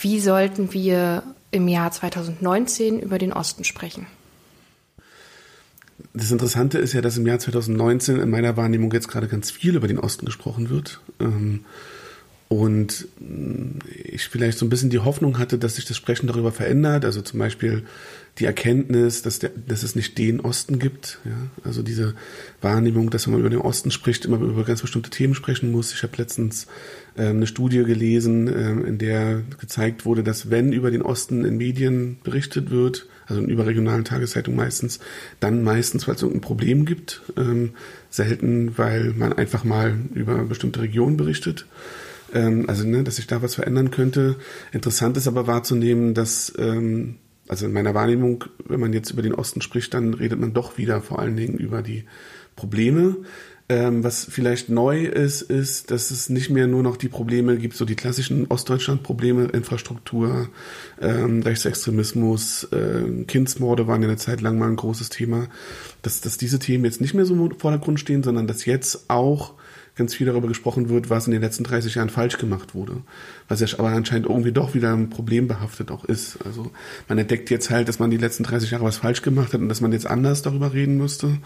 Wie sollten wir im Jahr 2019 über den Osten sprechen? Das Interessante ist ja, dass im Jahr 2019 in meiner Wahrnehmung jetzt gerade ganz viel über den Osten gesprochen wird. Ähm, und ich vielleicht so ein bisschen die Hoffnung hatte, dass sich das Sprechen darüber verändert. Also zum Beispiel die Erkenntnis, dass, der, dass es nicht den Osten gibt. Ja? Also diese Wahrnehmung, dass wenn man über den Osten spricht, immer über ganz bestimmte Themen sprechen muss. Ich habe letztens ähm, eine Studie gelesen, ähm, in der gezeigt wurde, dass wenn über den Osten in Medien berichtet wird, also in überregionalen Tageszeitungen meistens, dann meistens, weil es irgendein Problem gibt. Ähm, selten, weil man einfach mal über bestimmte Regionen berichtet. Ähm, also, ne, dass sich da was verändern könnte. Interessant ist aber wahrzunehmen, dass, ähm, also in meiner Wahrnehmung, wenn man jetzt über den Osten spricht, dann redet man doch wieder vor allen Dingen über die Probleme. Ähm, was vielleicht neu ist, ist, dass es nicht mehr nur noch die Probleme gibt, so die klassischen Ostdeutschland-Probleme, Infrastruktur, ähm, Rechtsextremismus, äh, Kindsmorde waren ja eine Zeit lang mal ein großes Thema, dass, dass diese Themen jetzt nicht mehr so im Vordergrund stehen, sondern dass jetzt auch ganz viel darüber gesprochen wird, was in den letzten 30 Jahren falsch gemacht wurde. Was ja aber anscheinend irgendwie doch wieder ein Problem behaftet auch ist. Also man entdeckt jetzt halt, dass man die letzten 30 Jahre was falsch gemacht hat und dass man jetzt anders darüber reden müsste.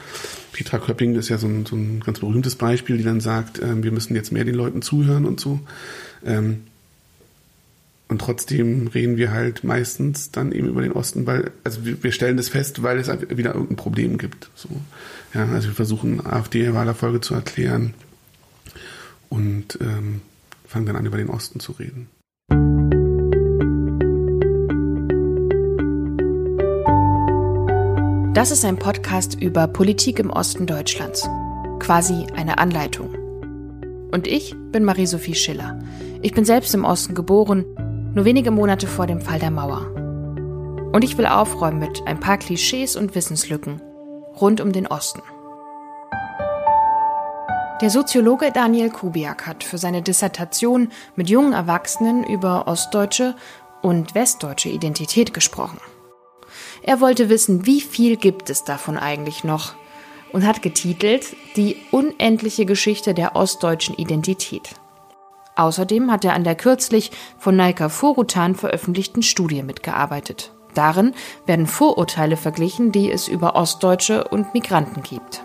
Petra Köpping ist ja so ein, so ein ganz berühmtes Beispiel, die dann sagt, äh, wir müssen jetzt mehr den Leuten zuhören und so. Ähm, und trotzdem reden wir halt meistens dann eben über den Osten, weil, also wir, stellen das fest, weil es wieder irgendein Problem gibt. So. Ja, also wir versuchen AfD-Wahlerfolge zu erklären und ähm, fangen dann an, über den Osten zu reden. Das ist ein Podcast über Politik im Osten Deutschlands. Quasi eine Anleitung. Und ich bin Marie-Sophie Schiller. Ich bin selbst im Osten geboren, nur wenige Monate vor dem Fall der Mauer. Und ich will aufräumen mit ein paar Klischees und Wissenslücken rund um den Osten. Der Soziologe Daniel Kubiak hat für seine Dissertation mit jungen Erwachsenen über ostdeutsche und westdeutsche Identität gesprochen. Er wollte wissen, wie viel gibt es davon eigentlich noch und hat getitelt Die unendliche Geschichte der ostdeutschen Identität. Außerdem hat er an der kürzlich von Naika Forutan veröffentlichten Studie mitgearbeitet. Darin werden Vorurteile verglichen, die es über Ostdeutsche und Migranten gibt.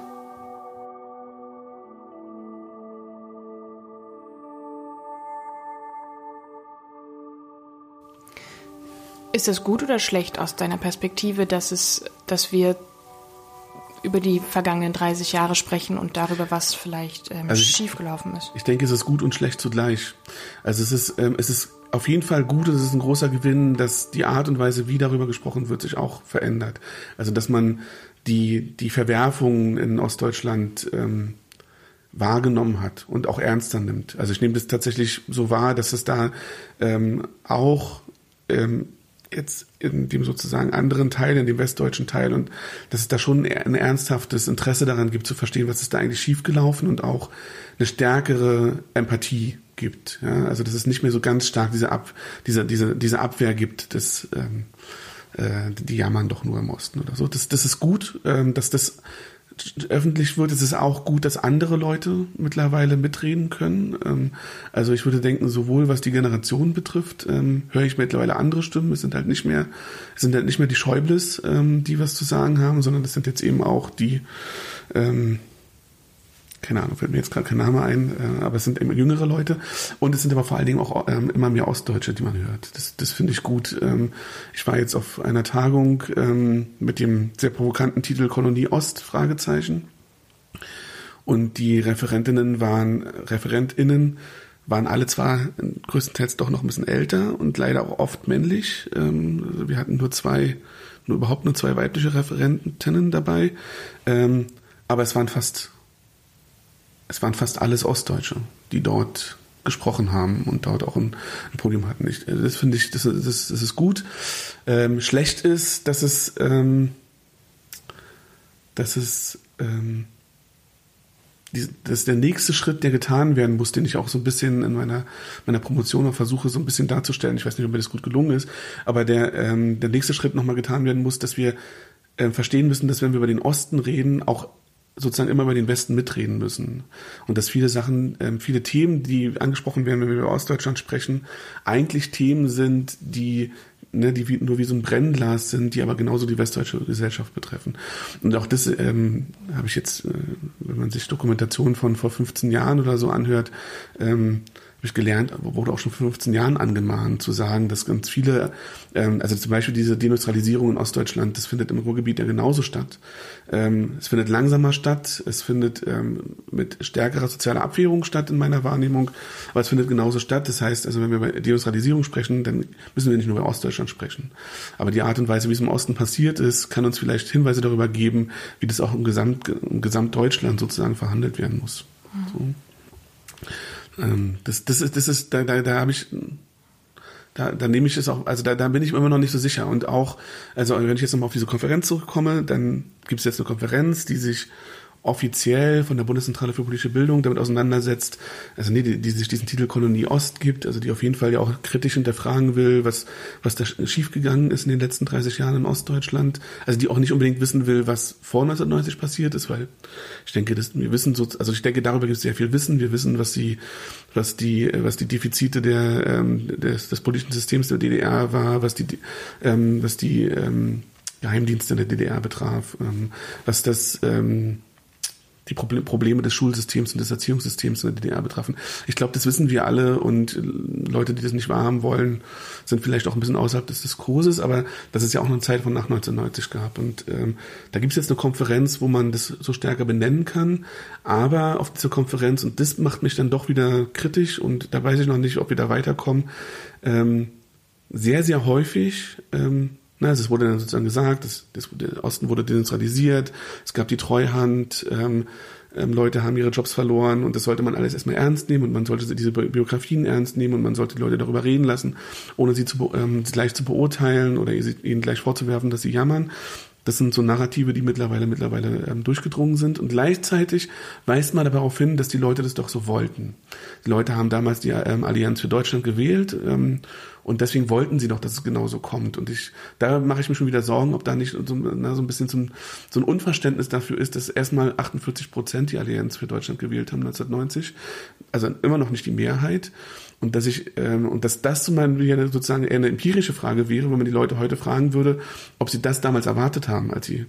Ist das gut oder schlecht aus deiner Perspektive, dass es, dass wir über die vergangenen 30 Jahre sprechen und darüber, was vielleicht ähm, also schiefgelaufen ist? Ich denke, es ist gut und schlecht zugleich. Also es ist, ähm, es ist auf jeden Fall gut und es ist ein großer Gewinn, dass die Art und Weise, wie darüber gesprochen wird, sich auch verändert. Also dass man die, die Verwerfungen in Ostdeutschland ähm, wahrgenommen hat und auch ernster nimmt. Also ich nehme das tatsächlich so wahr, dass es da ähm, auch ähm, jetzt in dem sozusagen anderen Teil, in dem westdeutschen Teil und dass es da schon ein ernsthaftes Interesse daran gibt zu verstehen, was ist da eigentlich schiefgelaufen und auch eine stärkere Empathie gibt. Ja? Also dass es nicht mehr so ganz stark diese, Ab, diese, diese, diese Abwehr gibt, dass ähm, äh, die jammern doch nur im Osten oder so. Das, das ist gut, ähm, dass das öffentlich wird, ist es auch gut, dass andere Leute mittlerweile mitreden können. Ähm, also ich würde denken, sowohl was die Generation betrifft, ähm, höre ich mittlerweile andere Stimmen. Es sind halt nicht mehr, es sind halt nicht mehr die Schäubles, ähm, die was zu sagen haben, sondern es sind jetzt eben auch die, keine Ahnung, fällt mir jetzt gerade kein Name ein, äh, aber es sind immer jüngere Leute und es sind aber vor allen Dingen auch ähm, immer mehr Ostdeutsche, die man hört. Das, das finde ich gut. Ähm, ich war jetzt auf einer Tagung ähm, mit dem sehr provokanten Titel Kolonie Ost, Fragezeichen. Und die Referentinnen waren, Referentinnen waren alle zwar größtenteils doch noch ein bisschen älter und leider auch oft männlich. Ähm, also wir hatten nur zwei, nur überhaupt nur zwei weibliche Referentinnen dabei. Ähm, aber es waren fast es waren fast alles Ostdeutsche, die dort gesprochen haben und dort auch ein, ein Problem hatten. Ich, das finde ich, das, das, das ist gut. Ähm, schlecht ist, dass es, ähm, dass es, ähm, die, dass der nächste Schritt, der getan werden muss, den ich auch so ein bisschen in meiner, meiner Promotion noch versuche, so ein bisschen darzustellen. Ich weiß nicht, ob mir das gut gelungen ist, aber der, ähm, der nächste Schritt nochmal getan werden muss, dass wir äh, verstehen müssen, dass wenn wir über den Osten reden, auch sozusagen immer über den Westen mitreden müssen. Und dass viele Sachen, ähm, viele Themen, die angesprochen werden, wenn wir über Ostdeutschland sprechen, eigentlich Themen sind, die ne, die wie, nur wie so ein Brennglas sind, die aber genauso die westdeutsche Gesellschaft betreffen. Und auch das ähm, habe ich jetzt, äh, wenn man sich Dokumentationen von vor 15 Jahren oder so anhört, ähm, habe ich gelernt, wurde auch schon vor 15 Jahren angemahnt, zu sagen, dass ganz viele, ähm, also zum Beispiel diese Deindustrialisierung in Ostdeutschland, das findet im Ruhrgebiet ja genauso statt. Ähm, es findet langsamer statt, es findet ähm, mit stärkerer sozialer Abwehrung statt in meiner Wahrnehmung, aber es findet genauso statt. Das heißt, also wenn wir über Deindustrialisierung sprechen, dann müssen wir nicht nur über Ostdeutschland sprechen. Aber die Art und Weise, wie es im Osten passiert ist, kann uns vielleicht Hinweise darüber geben, wie das auch im, Gesamt, im Gesamtdeutschland sozusagen verhandelt werden muss. So. Ähm, das, das ist, das ist, da, da, da habe ich, da, da nehme ich es auch, also da, da bin ich immer noch nicht so sicher. Und auch, also wenn ich jetzt nochmal auf diese Konferenz zurückkomme, dann gibt es jetzt eine Konferenz, die sich offiziell von der Bundeszentrale für politische Bildung damit auseinandersetzt, also nee, die, die sich diesen Titel Kolonie Ost gibt, also die auf jeden Fall ja auch kritisch hinterfragen will, was, was da schiefgegangen ist in den letzten 30 Jahren in Ostdeutschland, also die auch nicht unbedingt wissen will, was vor 1990 passiert ist, weil ich denke, dass wir wissen so, also ich denke, darüber gibt es sehr viel Wissen, wir wissen, was die, was die, was die Defizite der, ähm, des, des politischen Systems der DDR war, was die, ähm, was die, ähm, Geheimdienste der DDR betraf, ähm, was das, ähm, die Probleme des Schulsystems und des Erziehungssystems in der DDR betrafen. Ich glaube, das wissen wir alle und äh, Leute, die das nicht wahrhaben wollen, sind vielleicht auch ein bisschen außerhalb des Diskurses, aber das ist ja auch eine Zeit von nach 1990 gab. Und ähm, da gibt es jetzt eine Konferenz, wo man das so stärker benennen kann, aber auf dieser Konferenz, und das macht mich dann doch wieder kritisch und da weiß ich noch nicht, ob wir da weiterkommen, ähm, sehr, sehr häufig ähm, na, also es wurde dann sozusagen gesagt, das, das, der Osten wurde deindustrialisiert, es gab die Treuhand, ähm, ähm, Leute haben ihre Jobs verloren und das sollte man alles erstmal ernst nehmen und man sollte diese Biografien ernst nehmen und man sollte die Leute darüber reden lassen, ohne sie zu, ähm, gleich zu beurteilen oder ihnen gleich vorzuwerfen, dass sie jammern. Das sind so Narrative, die mittlerweile mittlerweile ähm, durchgedrungen sind. Und gleichzeitig weist man darauf hin, dass die Leute das doch so wollten. Die Leute haben damals die ähm, Allianz für Deutschland gewählt ähm, und deswegen wollten sie doch, dass es genauso kommt. Und ich, da mache ich mir schon wieder Sorgen, ob da nicht so, na, so ein bisschen so ein, so ein Unverständnis dafür ist, dass erstmal 48 Prozent die Allianz für Deutschland gewählt haben 1990. Also immer noch nicht die Mehrheit. Und dass ich, ähm, und dass das zum Beispiel sozusagen eher eine empirische Frage wäre, wenn man die Leute heute fragen würde, ob sie das damals erwartet haben, als sie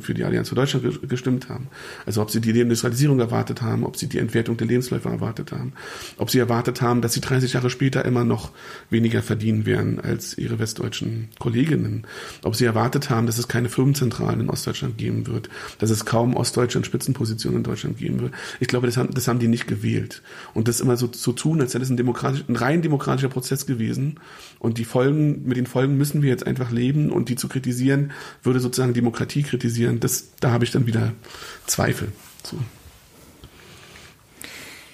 für die Allianz für Deutschland gestimmt haben. Also ob sie die Deindustrialisierung erwartet haben, ob sie die Entwertung der Lebensläufe erwartet haben, ob sie erwartet haben, dass sie 30 Jahre später immer noch weniger verdienen werden als ihre westdeutschen Kolleginnen, ob sie erwartet haben, dass es keine Firmenzentralen in Ostdeutschland geben wird, dass es kaum Ostdeutsche in Spitzenpositionen in Deutschland geben wird. Ich glaube, das haben, das haben die nicht gewählt. Und das immer so zu so tun, als wäre das ein, demokratisch, ein rein demokratischer Prozess gewesen. Und die Folgen, mit den Folgen müssen wir jetzt einfach leben und die zu kritisieren, würde sozusagen Demokratie kritisieren kritisieren, das, da habe ich dann wieder Zweifel. So.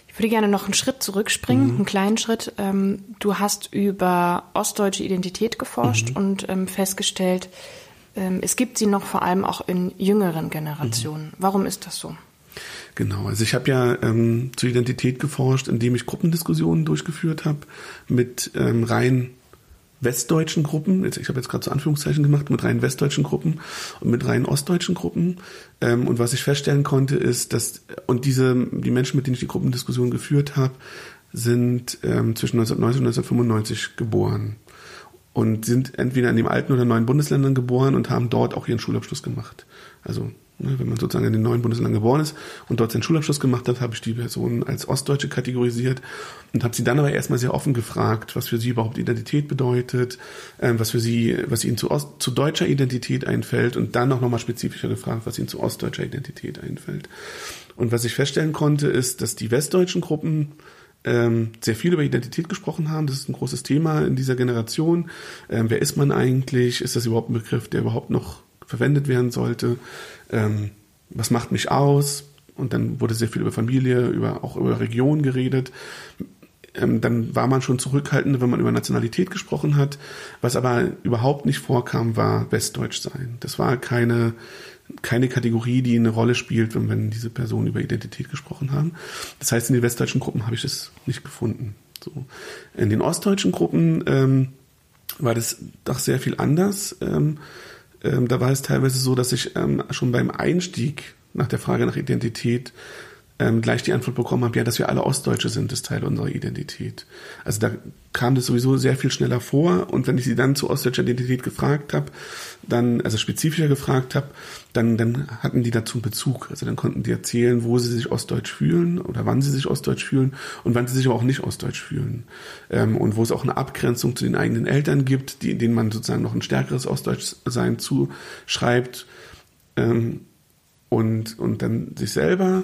Ich würde gerne noch einen Schritt zurückspringen, mhm. einen kleinen Schritt. Ähm, du hast über ostdeutsche Identität geforscht mhm. und ähm, festgestellt, ähm, es gibt sie noch vor allem auch in jüngeren Generationen. Mhm. Warum ist das so? Genau, also ich habe ja ähm, zur Identität geforscht, indem ich Gruppendiskussionen durchgeführt habe mit ähm, rein westdeutschen Gruppen, ich habe jetzt gerade so Anführungszeichen gemacht, mit rein westdeutschen Gruppen und mit rein ostdeutschen Gruppen. Ähm, und was ich feststellen konnte, ist, dass, und diese, die Menschen, mit denen ich die Gruppendiskussion geführt habe, sind ähm, zwischen 1990 und 1995 geboren und sind entweder in dem alten oder neuen Bundesländern geboren und haben dort auch ihren Schulabschluss gemacht. Also wenn man sozusagen in den neuen Bundesländern geboren ist und dort seinen Schulabschluss gemacht hat, habe ich die Person als Ostdeutsche kategorisiert und habe sie dann aber erstmal sehr offen gefragt, was für sie überhaupt Identität bedeutet, ähm, was für sie, was ihnen zu, Ost, zu deutscher Identität einfällt und dann auch nochmal spezifischer gefragt, was ihnen zu ostdeutscher Identität einfällt. Und was ich feststellen konnte, ist, dass die westdeutschen Gruppen ähm, sehr viel über Identität gesprochen haben. Das ist ein großes Thema in dieser Generation. Ähm, wer ist man eigentlich? Ist das überhaupt ein Begriff, der überhaupt noch verwendet werden sollte. Ähm, was macht mich aus? Und dann wurde sehr viel über Familie, über, auch über Region geredet. Ähm, dann war man schon zurückhaltend, wenn man über Nationalität gesprochen hat. Was aber überhaupt nicht vorkam, war Westdeutsch sein. Das war keine, keine Kategorie, die eine Rolle spielt, wenn, wenn diese Personen über Identität gesprochen haben. Das heißt, in den westdeutschen Gruppen habe ich das nicht gefunden. So. In den ostdeutschen Gruppen ähm, war das doch sehr viel anders. Ähm, ähm, da war es teilweise so, dass ich ähm, schon beim Einstieg nach der Frage nach Identität ähm, gleich die Antwort bekommen habe, ja, dass wir alle Ostdeutsche sind, ist Teil unserer Identität. Also da kam das sowieso sehr viel schneller vor und wenn ich sie dann zu ostdeutscher Identität gefragt habe, dann, also spezifischer gefragt habe, dann, dann hatten die dazu einen Bezug. Also dann konnten die erzählen, wo sie sich ostdeutsch fühlen oder wann sie sich ostdeutsch fühlen und wann sie sich aber auch nicht ostdeutsch fühlen. Ähm, und wo es auch eine Abgrenzung zu den eigenen Eltern gibt, die, denen man sozusagen noch ein stärkeres Ostdeutschsein zuschreibt. Ähm, und, und dann sich selber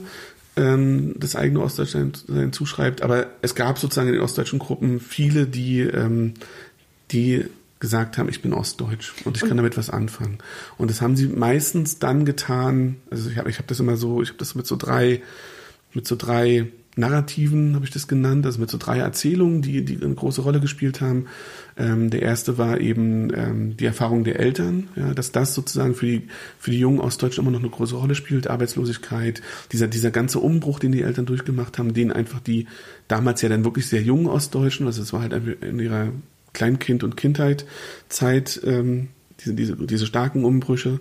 ähm, das eigene Ostdeutschland zuschreibt. Aber es gab sozusagen in den ostdeutschen Gruppen viele, die, ähm, die gesagt haben, ich bin ostdeutsch und ich kann damit was anfangen. Und das haben sie meistens dann getan, also ich habe ich hab das immer so, ich habe das mit so drei, mit so drei Narrativen, habe ich das genannt, also mit so drei Erzählungen, die, die eine große Rolle gespielt haben. Ähm, der erste war eben ähm, die Erfahrung der Eltern, ja, dass das sozusagen für die, für die Jungen Ostdeutschen immer noch eine große Rolle spielt, Arbeitslosigkeit, dieser, dieser ganze Umbruch, den die Eltern durchgemacht haben, den einfach die damals ja dann wirklich sehr jungen Ostdeutschen, also es war halt in ihrer Kleinkind- und Kindheitzeit, ähm, diese, diese, diese starken Umbrüche,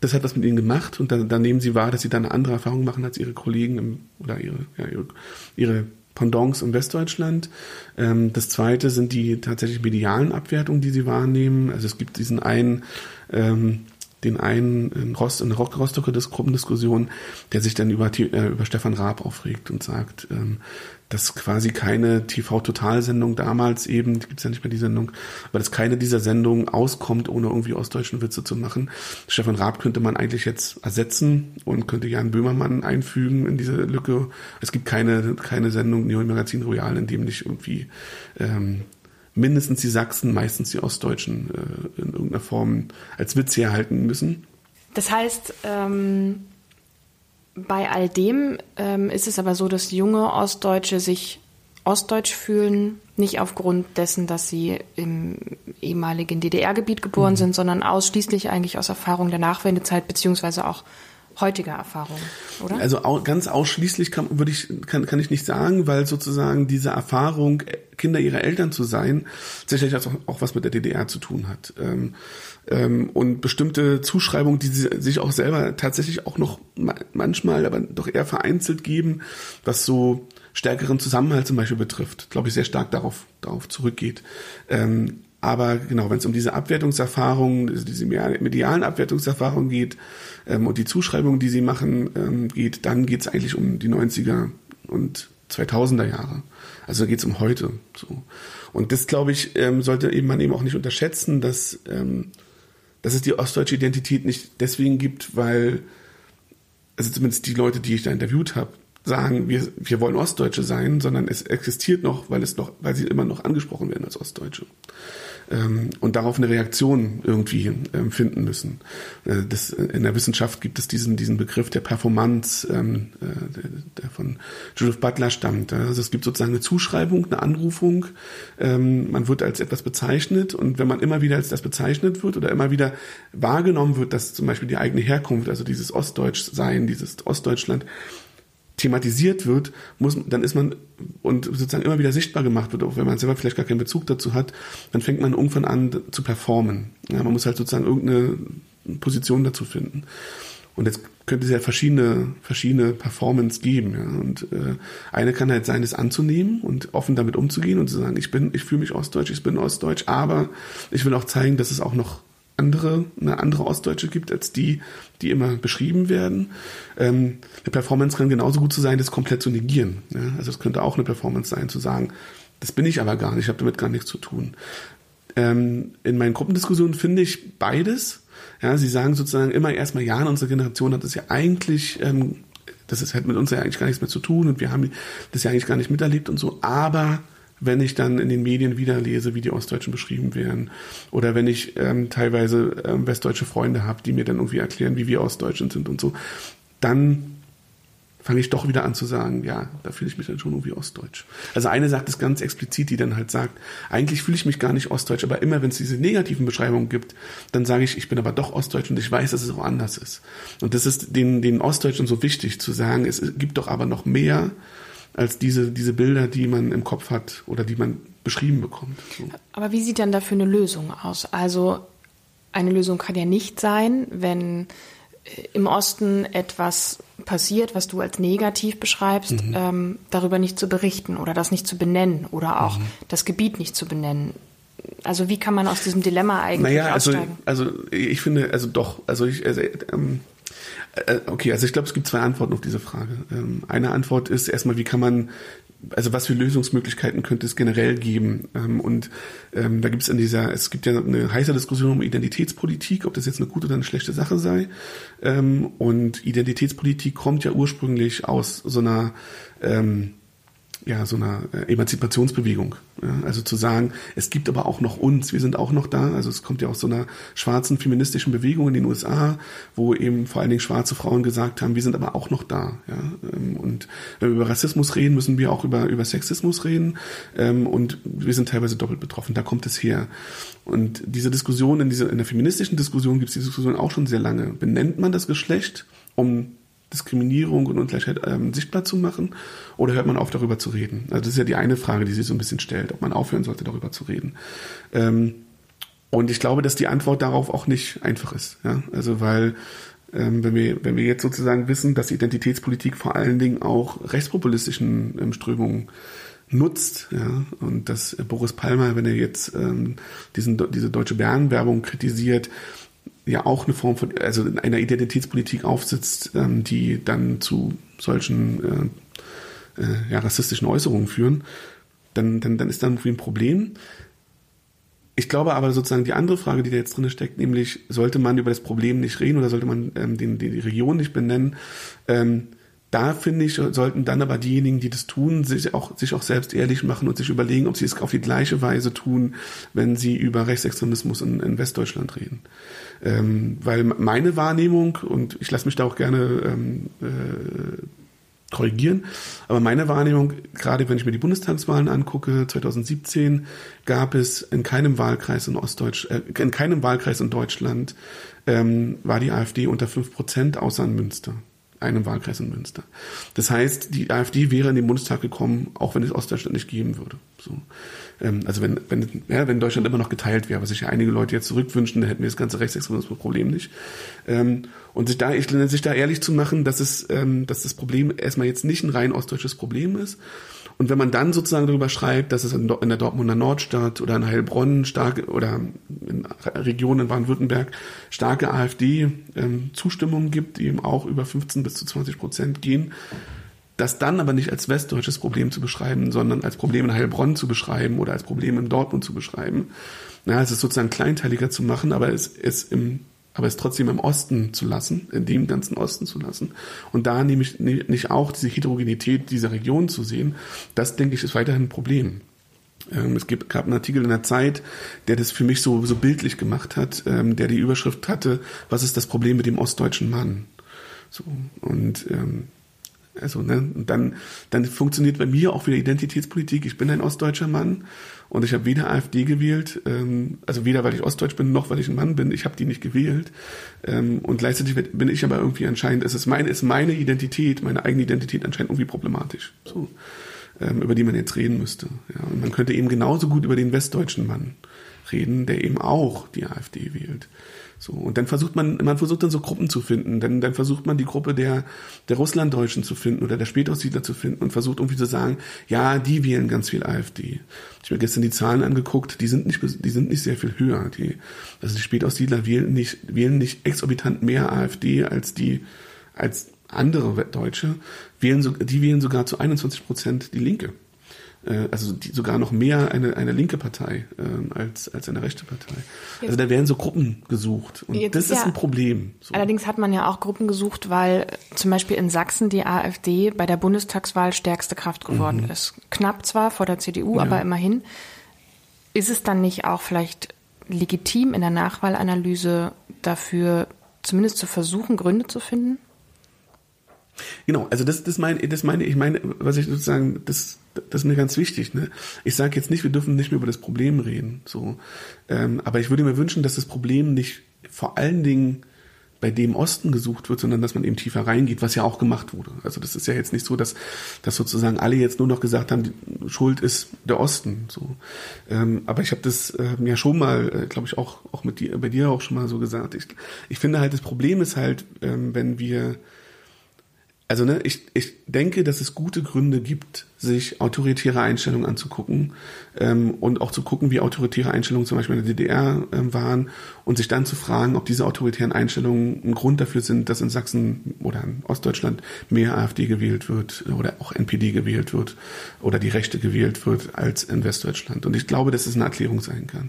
das hat was mit ihnen gemacht und dann, dann nehmen sie wahr, dass sie dann eine andere Erfahrung machen als ihre Kollegen im, oder ihre, ja, ihre, ihre Pendants im Westdeutschland. Ähm, das zweite sind die tatsächlich medialen Abwertungen, die sie wahrnehmen. Also es gibt diesen einen, ähm, den einen in, Rost, in der Rostocker Gruppendiskussion, der sich dann über, äh, über Stefan Raab aufregt und sagt, ähm, dass quasi keine TV-Totalsendung damals eben, gibt's ja nicht mehr die Sendung, aber dass keine dieser Sendungen auskommt, ohne irgendwie ostdeutschen Witze zu machen. Stefan Raab könnte man eigentlich jetzt ersetzen und könnte Jan Böhmermann einfügen in diese Lücke. Es gibt keine, keine Sendung Neo Magazin Royal, in dem nicht irgendwie ähm, mindestens die Sachsen, meistens die Ostdeutschen äh, in irgendeiner Form als Witz herhalten müssen. Das heißt, ähm, bei all dem ähm, ist es aber so, dass junge Ostdeutsche sich ostdeutsch fühlen, nicht aufgrund dessen, dass sie im ehemaligen DDR-Gebiet geboren mhm. sind, sondern ausschließlich eigentlich aus Erfahrung der Nachwendezeit beziehungsweise auch heutiger Erfahrung, oder? Also ganz ausschließlich kann, würde ich, kann, kann ich nicht sagen, weil sozusagen diese Erfahrung, Kinder ihrer Eltern zu sein, sicherlich auch, auch was mit der DDR zu tun hat. Ähm, ähm, und bestimmte Zuschreibungen, die sie sich auch selber tatsächlich auch noch manchmal, aber doch eher vereinzelt geben, was so stärkeren Zusammenhalt zum Beispiel betrifft, glaube ich, sehr stark darauf, darauf zurückgeht. Ähm, aber genau, wenn es um diese Abwertungserfahrungen, diese medialen Abwertungserfahrungen geht ähm, und die Zuschreibungen, die sie machen, ähm, geht, dann geht es eigentlich um die 90er und 2000er Jahre. Also geht es um heute. So. Und das, glaube ich, ähm, sollte eben man eben auch nicht unterschätzen, dass, ähm, dass es die ostdeutsche Identität nicht deswegen gibt, weil, also zumindest die Leute, die ich da interviewt habe, sagen, wir, wir wollen Ostdeutsche sein, sondern es existiert noch, weil es noch, weil sie immer noch angesprochen werden als Ostdeutsche ähm, und darauf eine Reaktion irgendwie ähm, finden müssen. Äh, das, in der Wissenschaft gibt es diesen, diesen Begriff der Performance, ähm, äh, der, von Judith Butler stammt. Also es gibt sozusagen eine Zuschreibung, eine Anrufung. Ähm, man wird als etwas bezeichnet und wenn man immer wieder als das bezeichnet wird oder immer wieder wahrgenommen wird, dass zum Beispiel die eigene Herkunft, also dieses Ostdeutschsein, dieses Ostdeutschland thematisiert wird, muss, dann ist man und sozusagen immer wieder sichtbar gemacht wird, auch wenn man selber vielleicht gar keinen Bezug dazu hat, dann fängt man irgendwann an zu performen. Ja, man muss halt sozusagen irgendeine Position dazu finden. Und jetzt könnte es ja verschiedene, verschiedene Performance geben. Ja. Und äh, eine kann halt sein, es anzunehmen und offen damit umzugehen und zu sagen, ich bin, ich fühle mich ostdeutsch, ich bin ostdeutsch, aber ich will auch zeigen, dass es auch noch andere, eine andere Ostdeutsche gibt als die, die immer beschrieben werden. Ähm, eine Performance kann genauso gut zu sein, das komplett zu negieren. Ja? Also es könnte auch eine Performance sein, zu sagen, das bin ich aber gar nicht, ich habe damit gar nichts zu tun. Ähm, in meinen Gruppendiskussionen finde ich beides. Ja, sie sagen sozusagen immer erstmal, ja, unsere Generation hat es ja eigentlich, ähm, das ist, hat mit uns ja eigentlich gar nichts mehr zu tun und wir haben das ja eigentlich gar nicht miterlebt und so, aber wenn ich dann in den Medien wieder lese, wie die Ostdeutschen beschrieben werden. Oder wenn ich ähm, teilweise ähm, westdeutsche Freunde habe, die mir dann irgendwie erklären, wie wir Ostdeutschen sind und so, dann fange ich doch wieder an zu sagen, ja, da fühle ich mich dann schon irgendwie ostdeutsch. Also eine sagt es ganz explizit, die dann halt sagt, eigentlich fühle ich mich gar nicht ostdeutsch, aber immer wenn es diese negativen Beschreibungen gibt, dann sage ich, ich bin aber doch ostdeutsch und ich weiß, dass es auch anders ist. Und das ist den, den Ostdeutschen so wichtig zu sagen, es gibt doch aber noch mehr als diese, diese Bilder, die man im Kopf hat oder die man beschrieben bekommt. So. Aber wie sieht dann dafür eine Lösung aus? Also eine Lösung kann ja nicht sein, wenn im Osten etwas passiert, was du als negativ beschreibst, mhm. ähm, darüber nicht zu berichten oder das nicht zu benennen oder auch mhm. das Gebiet nicht zu benennen. Also wie kann man aus diesem Dilemma eigentlich naja, also, aussteigen? Also ich finde, also doch, also ich, also, ähm, äh, okay, also ich glaube, es gibt zwei Antworten auf diese Frage. Ähm, eine Antwort ist erstmal, wie kann man also was für Lösungsmöglichkeiten könnte es generell geben? Ähm, und ähm, da gibt es in dieser, es gibt ja eine heiße Diskussion um Identitätspolitik, ob das jetzt eine gute oder eine schlechte Sache sei. Ähm, und Identitätspolitik kommt ja ursprünglich aus so einer ähm, ja, so einer äh, Emanzipationsbewegung. Ja, also zu sagen, es gibt aber auch noch uns, wir sind auch noch da. Also es kommt ja aus so einer schwarzen feministischen Bewegung in den USA, wo eben vor allen Dingen schwarze Frauen gesagt haben, wir sind aber auch noch da. Ja, ähm, und wenn wir über Rassismus reden, müssen wir auch über, über Sexismus reden. Ähm, und wir sind teilweise doppelt betroffen. Da kommt es her. Und diese Diskussion, in, dieser, in der feministischen Diskussion gibt es diese Diskussion auch schon sehr lange. Benennt man das Geschlecht, um Diskriminierung und Ungleichheit ähm, sichtbar zu machen? Oder hört man auf, darüber zu reden? Also das ist ja die eine Frage, die sich so ein bisschen stellt, ob man aufhören sollte, darüber zu reden. Ähm, und ich glaube, dass die Antwort darauf auch nicht einfach ist. Ja? Also weil ähm, wenn, wir, wenn wir jetzt sozusagen wissen, dass Identitätspolitik vor allen Dingen auch rechtspopulistischen ähm, Strömungen nutzt, ja, und dass Boris Palmer, wenn er jetzt ähm, diesen, diese deutsche Bärenwerbung kritisiert, ja auch eine Form von, also einer Identitätspolitik aufsitzt, ähm, die dann zu solchen äh, äh, ja, rassistischen Äußerungen führen, dann, dann, dann ist da irgendwie ein Problem. Ich glaube aber sozusagen die andere Frage, die da jetzt drin steckt, nämlich sollte man über das Problem nicht reden oder sollte man ähm, den, die Region nicht benennen, ähm, da finde ich, sollten dann aber diejenigen, die das tun, sich auch, sich auch selbst ehrlich machen und sich überlegen, ob sie es auf die gleiche Weise tun, wenn sie über Rechtsextremismus in, in Westdeutschland reden. Ähm, weil meine Wahrnehmung, und ich lasse mich da auch gerne ähm, äh, korrigieren, aber meine Wahrnehmung, gerade wenn ich mir die Bundestagswahlen angucke, 2017 gab es in keinem Wahlkreis in Ostdeutsch, äh, in keinem Wahlkreis in Deutschland ähm, war die AfD unter fünf Prozent, außer in Münster einem Wahlkreis in Münster. Das heißt, die AfD wäre in den Bundestag gekommen, auch wenn es Ostdeutschland nicht geben würde. So. Ähm, also wenn, wenn, ja, wenn Deutschland immer noch geteilt wäre, was sich ja einige Leute jetzt zurückwünschen, dann hätten wir das ganze Rechtsextremismus-Problem nicht. Ähm, und sich da, ich, sich da ehrlich zu machen, dass es, ähm, dass das Problem erstmal jetzt nicht ein rein ostdeutsches Problem ist, und wenn man dann sozusagen darüber schreibt, dass es in, der Dortmunder Nordstadt oder in Heilbronn starke oder in Regionen in Baden-Württemberg starke AfD-Zustimmungen ähm, gibt, die eben auch über 15 bis zu 20 Prozent gehen, das dann aber nicht als westdeutsches Problem zu beschreiben, sondern als Problem in Heilbronn zu beschreiben oder als Problem in Dortmund zu beschreiben. Na, es ist sozusagen kleinteiliger zu machen, aber es ist im aber es trotzdem im Osten zu lassen, in dem ganzen Osten zu lassen. Und da nämlich nicht auch diese Heterogenität dieser Region zu sehen, das denke ich ist weiterhin ein Problem. Ähm, es gab einen Artikel in der Zeit, der das für mich so, so bildlich gemacht hat, ähm, der die Überschrift hatte, was ist das Problem mit dem ostdeutschen Mann? So, und ähm, also, ne, und dann, dann funktioniert bei mir auch wieder Identitätspolitik. Ich bin ein ostdeutscher Mann und ich habe weder AfD gewählt, ähm, also weder weil ich ostdeutsch bin, noch weil ich ein Mann bin. Ich habe die nicht gewählt. Ähm, und gleichzeitig bin ich aber irgendwie anscheinend, es ist meine, ist meine Identität, meine eigene Identität anscheinend irgendwie problematisch. So, ähm, über die man jetzt reden müsste. Ja, und man könnte eben genauso gut über den westdeutschen Mann reden, der eben auch die AfD wählt. So, und dann versucht man, man versucht dann so Gruppen zu finden. Dann, dann versucht man die Gruppe der, der Russlanddeutschen zu finden oder der Spätaussiedler zu finden und versucht irgendwie zu sagen, ja, die wählen ganz viel AfD. Ich habe mir gestern die Zahlen angeguckt, die sind nicht, die sind nicht sehr viel höher. Die, also die Spätaussiedler wählen nicht, wählen nicht exorbitant mehr AfD als die, als andere Deutsche, wählen so, die wählen sogar zu 21 Prozent die Linke. Äh, also die, sogar noch mehr eine, eine linke Partei ähm, als, als eine rechte Partei. Also da werden so Gruppen gesucht und Jetzt das ist, ja, ein Problem. So. Allerdings hat man ja auch Gruppen gesucht, weil zum Beispiel in Sachsen die AfD bei der Bundestagswahl stärkste Kraft geworden mhm. ist. Knapp zwar vor der CDU, ja. aber immerhin. Ist es dann nicht auch vielleicht legitim in der Nachwahlanalyse dafür zumindest zu versuchen, Gründe zu finden? Genau, also das, das meine, das meine ich meine, was ich sozusagen, das, das ist mir ganz wichtig. Ne? Ich sage jetzt nicht, wir dürfen nicht mehr über das Problem reden, so, ähm, aber ich würde mir wünschen, dass das Problem nicht vor allen Dingen bei dem Osten gesucht wird, sondern dass man eben tiefer reingeht, was ja auch gemacht wurde. Also das ist ja jetzt nicht so, dass, dass sozusagen alle jetzt nur noch gesagt haben, die Schuld ist der Osten. So, ähm, aber ich habe das ähm, ja schon mal, äh, glaube ich, auch auch mit dir, bei dir auch schon mal so gesagt. Ich, ich finde halt, das Problem ist halt, ähm, wenn wir also ne, ich, ich denke, dass es gute Gründe gibt, sich autoritäre Einstellungen anzugucken ähm, und auch zu gucken, wie autoritäre Einstellungen zum Beispiel in der DDR ähm, waren und sich dann zu fragen, ob diese autoritären Einstellungen ein Grund dafür sind, dass in Sachsen oder in Ostdeutschland mehr AfD gewählt wird oder auch NPD gewählt wird oder die Rechte gewählt wird als in Westdeutschland. Und ich glaube, dass es eine Erklärung sein kann.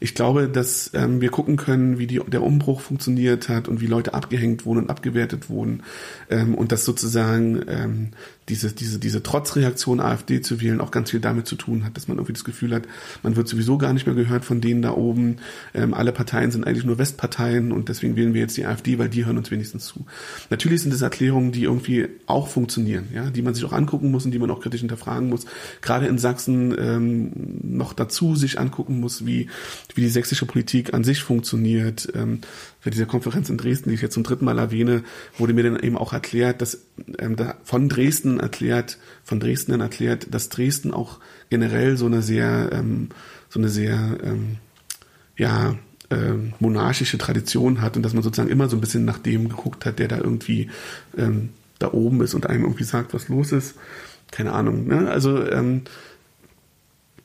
Ich glaube, dass ähm, wir gucken können, wie die, der Umbruch funktioniert hat und wie Leute abgehängt wurden und abgewertet wurden ähm, und dass sozusagen ähm, diese, diese, diese Trotzreaktion AfD zu wählen auch ganz viel damit zu tun hat, dass man irgendwie das Gefühl hat, man wird sowieso gar nicht mehr gehört von denen da oben. Ähm, alle Parteien sind eigentlich nur Westparteien und deswegen wählen wir jetzt die AfD, weil die hören uns wenigstens zu. Natürlich sind es Erklärungen, die irgendwie auch funktionieren, ja, die man sich auch angucken muss und die man auch kritisch hinterfragen muss. Gerade in Sachsen ähm, noch dazu sich angucken muss, wie, wie die sächsische Politik an sich funktioniert. Ähm, bei dieser Konferenz in Dresden, die ich jetzt zum dritten Mal erwähne, wurde mir dann eben auch erklärt, dass ähm, da von Dresden erklärt, von Dresden erklärt, dass Dresden auch generell so eine sehr, ähm, so eine sehr, ähm, ja, ähm, monarchische Tradition hat und dass man sozusagen immer so ein bisschen nach dem geguckt hat, der da irgendwie ähm, da oben ist und einem irgendwie sagt, was los ist. Keine Ahnung. Ne? Also ähm,